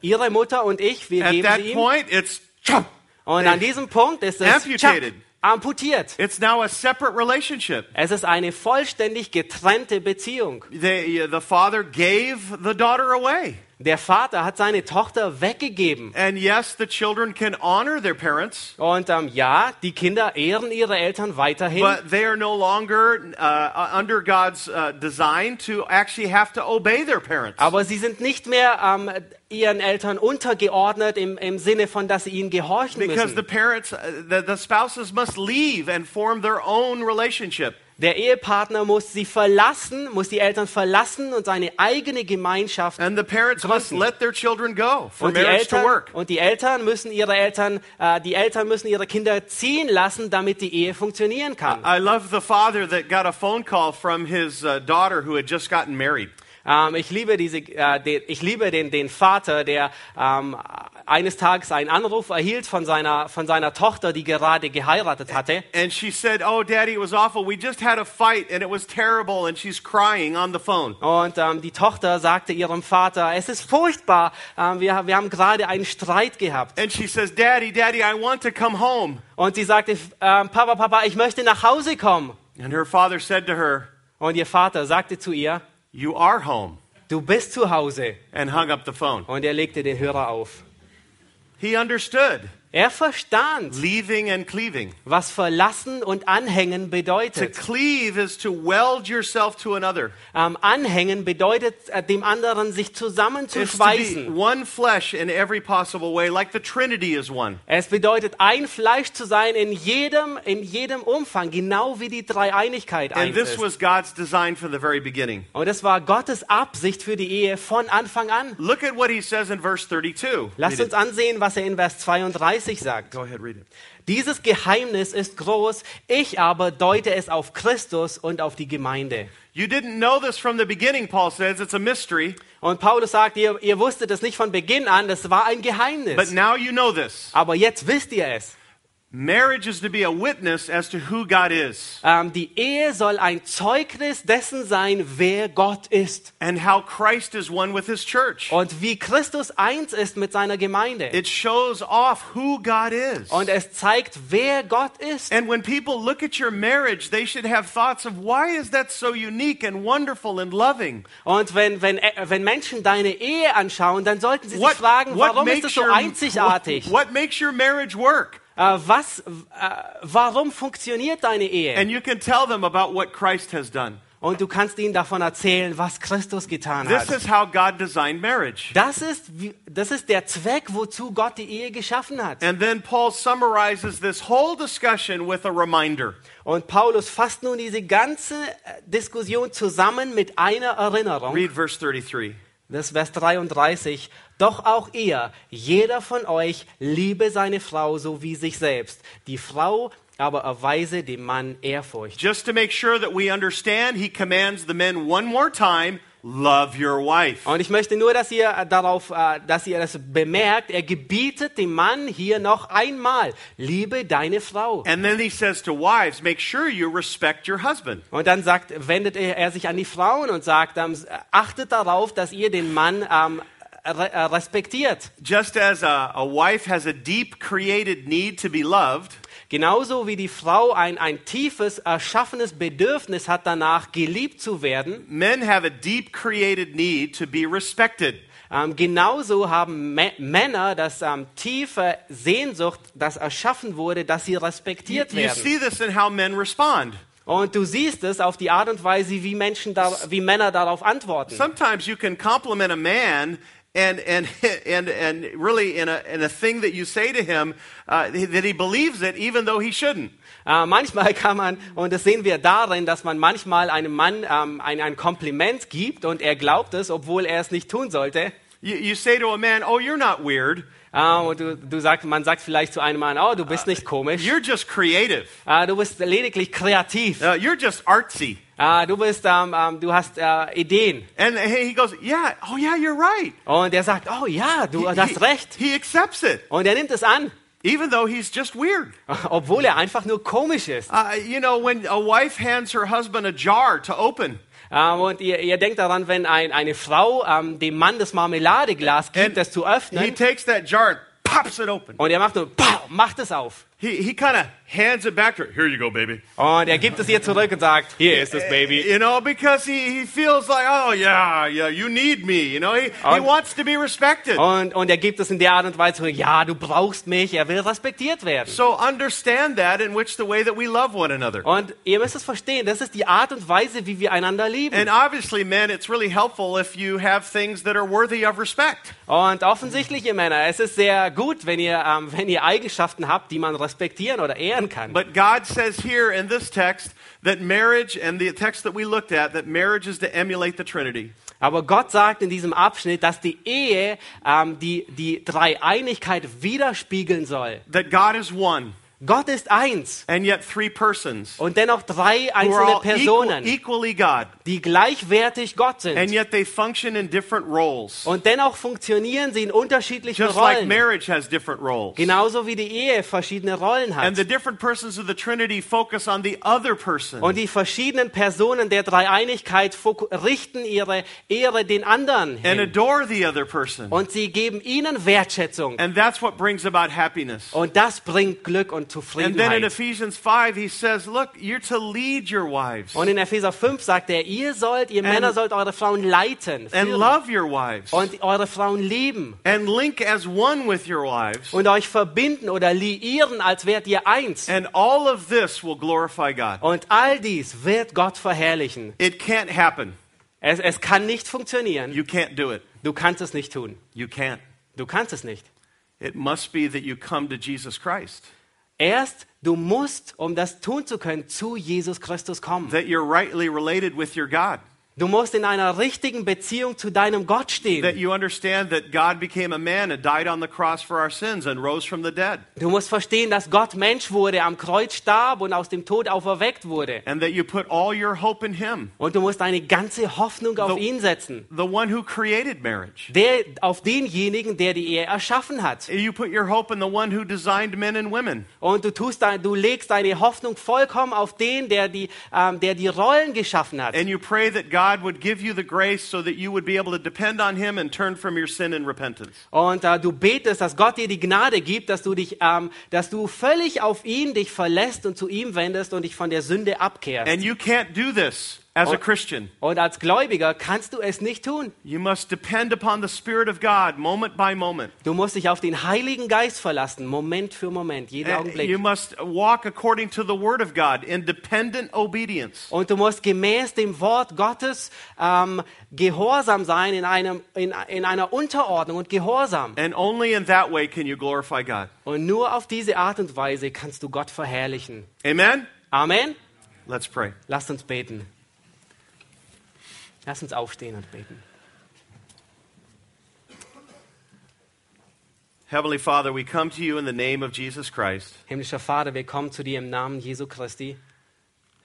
ihre Mutter und ich, wir At geben sie ihm. point, it's. Und an diesem Punkt ist es Amputated. tschack, amputiert. It's now a separate relationship. Es ist eine vollständig getrennte Beziehung. The, the father gave the daughter away. Der Vater hat seine Tochter weggegeben. And yes, the children can honor their parents, Und ähm, ja, die Kinder ehren ihre Eltern weiterhin. but they are no longer uh, under God's uh, design to actually have to obey their parents. aber sie sind nicht mehr ähm, ihren Eltern untergeordnet im, im Sinne von, dass sie ihnen gehorchen Because the müssen. parents, uh, the, the spouses must leave and form their own relationship. Der Ehepartner muss sie verlassen, muss die Eltern verlassen und seine eigene Gemeinschaft And the parents must let their children go for Und die, marriage to Eltern, work. und die Eltern müssen ihre Eltern, äh, die Eltern müssen ihre Kinder ziehen lassen, damit die Ehe funktionieren kann. I love the father that got a phone call from his uh, daughter who had just gotten married. Ähm, ich liebe diese, äh, den, ich liebe den, den Vater, der ähm, eines Tages einen Anruf erhielt von seiner, von seiner Tochter, die gerade geheiratet hatte. And she said, Oh, Daddy, it was awful. We just had a fight and it was terrible. And she's crying on the phone. Und ähm, die Tochter sagte ihrem Vater, es ist furchtbar, ähm, wir, wir haben gerade einen Streit gehabt. And she says, Daddy, Daddy, I want to come home. Und sie sagte, ähm, Papa, Papa, ich möchte nach Hause kommen. And her father said to her, Und ihr Vater sagte zu ihr, You are home. du bist zu Hause. And hung up the phone. Und er legte den Hörer auf. He understood Er verstand, leaving and cleaving. was verlassen und anhängen To bedeutet. cleave is to weld yourself to another. Ähm, anhängen bedeutet, äh, dem anderen sich to zusammenzuschweißen. one flesh in every possible way, like the Trinity is one. Es bedeutet, ein Fleisch zu sein in jedem, in jedem Umfang, genau wie die Dreieinigkeit And eins this ist. was God's design from the very beginning. Und das war Gottes Absicht für die Ehe von Anfang an. Look at what he says in verse 32. Lasst uns ansehen, was er in Vers 32 sagt. Go ahead, read it. Dieses Geheimnis ist groß, ich aber deute es auf Christus und auf die Gemeinde. You didn't know this from the beginning, Paul says. It's a mystery. Und Paulus sagt, ihr, ihr wusstet es nicht von Beginn an, das war ein But Geheimnis. now you know this. Aber jetzt wisst ihr es. Marriage is to be a witness as to who God is Ähm, die Ehe soll ein Zeugnis dessen sein, wer Gott ist. and how Christ is one with his church. Und wie Christus eins ist mit seiner Gemeinde. It shows off who God is. Und es zeigt, wer Gott ist. And when people look at your marriage, they should have thoughts of why is that so unique and wonderful and loving? Und wenn, wenn, äh, wenn Menschen deine Ehe anschauen, dann sollten sie sich fragen, warum ist es so einzigartig? what makes your marriage work? Äh, was, äh, warum funktioniert deine Ehe? And you can tell them about what Christ has done. Und du kannst ihnen davon erzählen, was Christus getan This hat. is how God designed marriage. Das ist, das ist der Zweck, wozu Gott die Ehe geschaffen hat. And then Paul summarizes this whole discussion with a reminder. Und Paulus fasst nun diese ganze äh, Diskussion zusammen mit einer Erinnerung. Read verse 33. Das ist Vers 33. Doch auch ihr, jeder von euch, liebe seine Frau so wie sich selbst. Die Frau aber erweise dem Mann Ehrfurcht. Just to make sure that we understand, he commands the men one more time love your wife. Und ich möchte nur, dass ihr äh, darauf, äh, dass ihr das bemerkt. Er gebietet dem Mann hier noch einmal, liebe deine Frau. And then he says to wives, make sure you respect your husband. Und dann sagt, wendet er, sich an die Frauen und sagt, ähm, achtet darauf, dass ihr den Mann ähm, äh, respektiert. Just as a, a wife has a deep created need to be loved, Genauso wie die Frau ein, ein tiefes, erschaffenes Bedürfnis hat danach, geliebt zu werden, men have a deep created need to be respected. ähm, genauso haben Mä- Männer das ähm, tiefe Sehnsucht, das erschaffen wurde, dass sie respektiert you werden. see this in how men respond. Und du siehst es auf die Art und Weise, wie Menschen da, wie Männer darauf antworten. Sometimes you can compliment a man and, and, and, and really in a, in a thing that you say to him uh, that he believes it even though he shouldn't. Äh, manchmal kann man, und das sehen wir darin, dass man manchmal einem Mann ähm, ein, ein Kompliment gibt und er glaubt es, obwohl er es nicht tun sollte. You, you say to a man, oh, you're not weird. Äh, und du, du sagst, man sagt vielleicht zu einem Mann, oh, du bist nicht komisch, You're just creative. äh, du bist lediglich kreativ, Uh, you're just artsy. Äh, du bist, ähm, ähm, du hast äh, Ideen. And he goes, yeah, oh, yeah, you're right. Und er sagt, oh ja, du He- hast he- recht. He accepts it, Und er nimmt es an, even though he's just weird. obwohl er einfach nur komisch ist. Uh, you know, when a wife hands her husband a jar to open, Ähm, und ihr, ihr denkt daran, wenn ein, eine Frau dem Mann das Marmeladeglas gibt, And das zu he öffnen, takes that jar and pops it open. und er macht nur, pow, macht es auf. He, he kind of hands it back to her. Here you go, baby. Und er gibt es ihr zurück und sagt, hier ist es, Baby. You know, because he, he feels like, oh, yeah, yeah, you need me. You know, he, he Und- wants to be respected. Und, und er gibt es in der Art und Weise, ja, du brauchst mich, er will respektiert werden. So understand that in which the way that we love one another. Und ihr müsst es verstehen, das ist die Art und Weise, wie wir einander lieben. And obviously, men, it's really helpful if you have things that are worthy of respect. Und offensichtlich, ihr Männer, es ist sehr gut, wenn ihr, ähm, wenn ihr Eigenschaften habt, die man respektieren oder ehren kann. But God says here in this text that marriage, and the text that we looked at, that marriage is to emulate the Trinity. Aber Gott sagt in diesem Abschnitt, dass die Ehe ähm, die, die Dreieinigkeit widerspiegeln soll. That God is one, Gott ist eins and yet three persons und dennoch drei einzelne all equal, Personen, equally God, die gleichwertig Gott and sind. yet they function in different roles. Und dennoch funktionieren sie in unterschiedlichen Just like Rollen. marriage has different roles. Genauso wie die Ehe verschiedene Rollen And hat. the different persons of the Trinity focus on the other person. Und die verschiedenen Personen der Dreieinigkeit richten ihre Ehre den anderen and hin. adore the other person. Und sie geben ihnen Wertschätzung. And that's what brings about happiness. Und das bringt Glück und And then in Ephesians 5, he says, Look, you're to lead your wives Und in Epheser 5 sagt er, ihr sollt, ihr And- Männer sollt eure Frauen leiten and love your wives und eure Frauen lieben and link as one with your wives. und euch verbinden oder liieren, als wärt ihr eins. And all of this will glorify God. Und all dies wird Gott verherrlichen. It can't happen. Es, es kann nicht funktionieren. You can't do it. Du kannst es nicht tun. You can't. Du kannst es nicht. It must be that you come to Jesus Christ, Erst du musst, um das tun zu können, zu Jesus Christus kommen. that you're rightly related with your God, Du musst in einer richtigen Beziehung zu deinem Gott that stehen. you understand that God became a man and died on the cross for our sins and rose from the dead, Du musst verstehen, dass Gott Mensch wurde, am Kreuz starb und aus dem Tod auferweckt wurde. and that you put all your hope in Him, Und du musst deine ganze Hoffnung auf So- ihn setzen. the one who created marriage. Der, auf denjenigen, der die Ehe erschaffen hat. You put your hope in the one who designed men and women. Und du, tust du legst deine Hoffnung vollkommen auf den, der die, ähm, der die Rollen geschaffen hat. And you pray that God would give you the grace so that you would be able to depend on Him and turn from your sin in repentance. Und äh, du betest, dass Gott dir die Gnade gibt, dass du dich, ähm, dass du völlig auf ihn dich verlässt und zu ihm wendest und dich von der Sünde abkehrst. And you can't do this as a. Christian. Und als Gläubiger kannst du es nicht tun. You must depend upon the Spirit of God moment by moment. Du musst dich auf den Heiligen Geist verlassen, Moment für Moment, jeden And Augenblick. You must walk according to the Word of God in dependent obedience. Und du musst gemäß dem Wort Gottes ähm, gehorsam sein in, einem, in, in einer Unterordnung und Gehorsam. And only in that way can you glorify God. Und nur auf diese Art und Weise kannst du Gott verherrlichen. Amen? Amen. Let's pray. Lasst uns beten. Lasst uns aufstehen und beten. Heavenly Father, we come to you in the name of Jesus Christ Himmlischer Vater, wir kommen zu dir im Namen Jesu Christi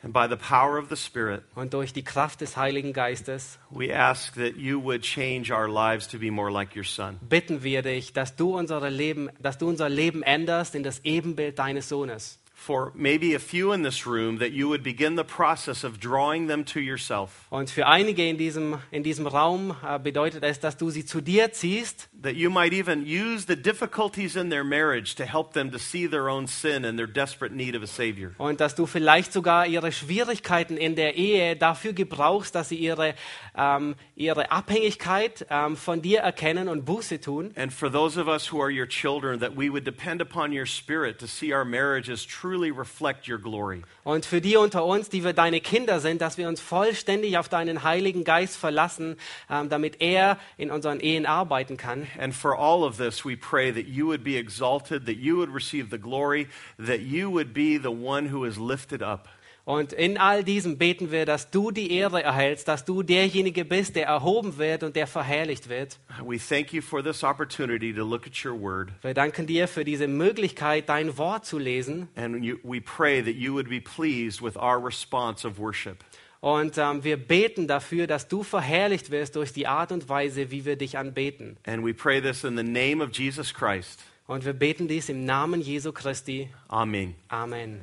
and by the power of the Spirit. und durch die Kraft des Heiligen Geistes We ask that you would change our lives to be more like your Son. bitten wir dich, dass du, unsere Leben, dass du unser Leben änderst in das Ebenbild deines Sohnes. For maybe a few in this room that you would begin the process of drawing them to yourself. Und für einige in diesem, in diesem Raum äh, bedeutet es, dass du sie zu dir ziehst That you might even use the difficulties in their marriage to help them to see their own sin and their desperate need of a Savior. und dass du vielleicht sogar ihre Schwierigkeiten in der Ehe dafür gebrauchst, dass sie ihre, ähm, ihre Abhängigkeit ähm, von dir erkennen und Buße tun. And for those of us who are your children, that we would depend upon your Spirit to see our marriages truly reflect your glory. Und für die unter uns, die wir deine Kinder sind, dass wir uns vollständig auf deinen Heiligen Geist verlassen, ähm, damit er in unseren Ehen arbeiten kann. And for all of this, we pray that you would be exalted, that you would receive the glory, that you would be the one who is lifted up. Und in all diesem beten wir, dass du die Ehre erhältst, dass du derjenige bist, der erhoben wird und der verherrlicht wird. We thank you for this opportunity to look at your word. Wir danken dir für diese Möglichkeit, dein Wort zu lesen. And you, we pray that you would be pleased with our response of worship. Und ähm, wir beten dafür, dass du verherrlicht wirst durch die Art und Weise, wie wir dich anbeten. And we pray this in the name of Jesus Christ. Und wir beten dies im Namen Jesu Christi. Amen. Amen.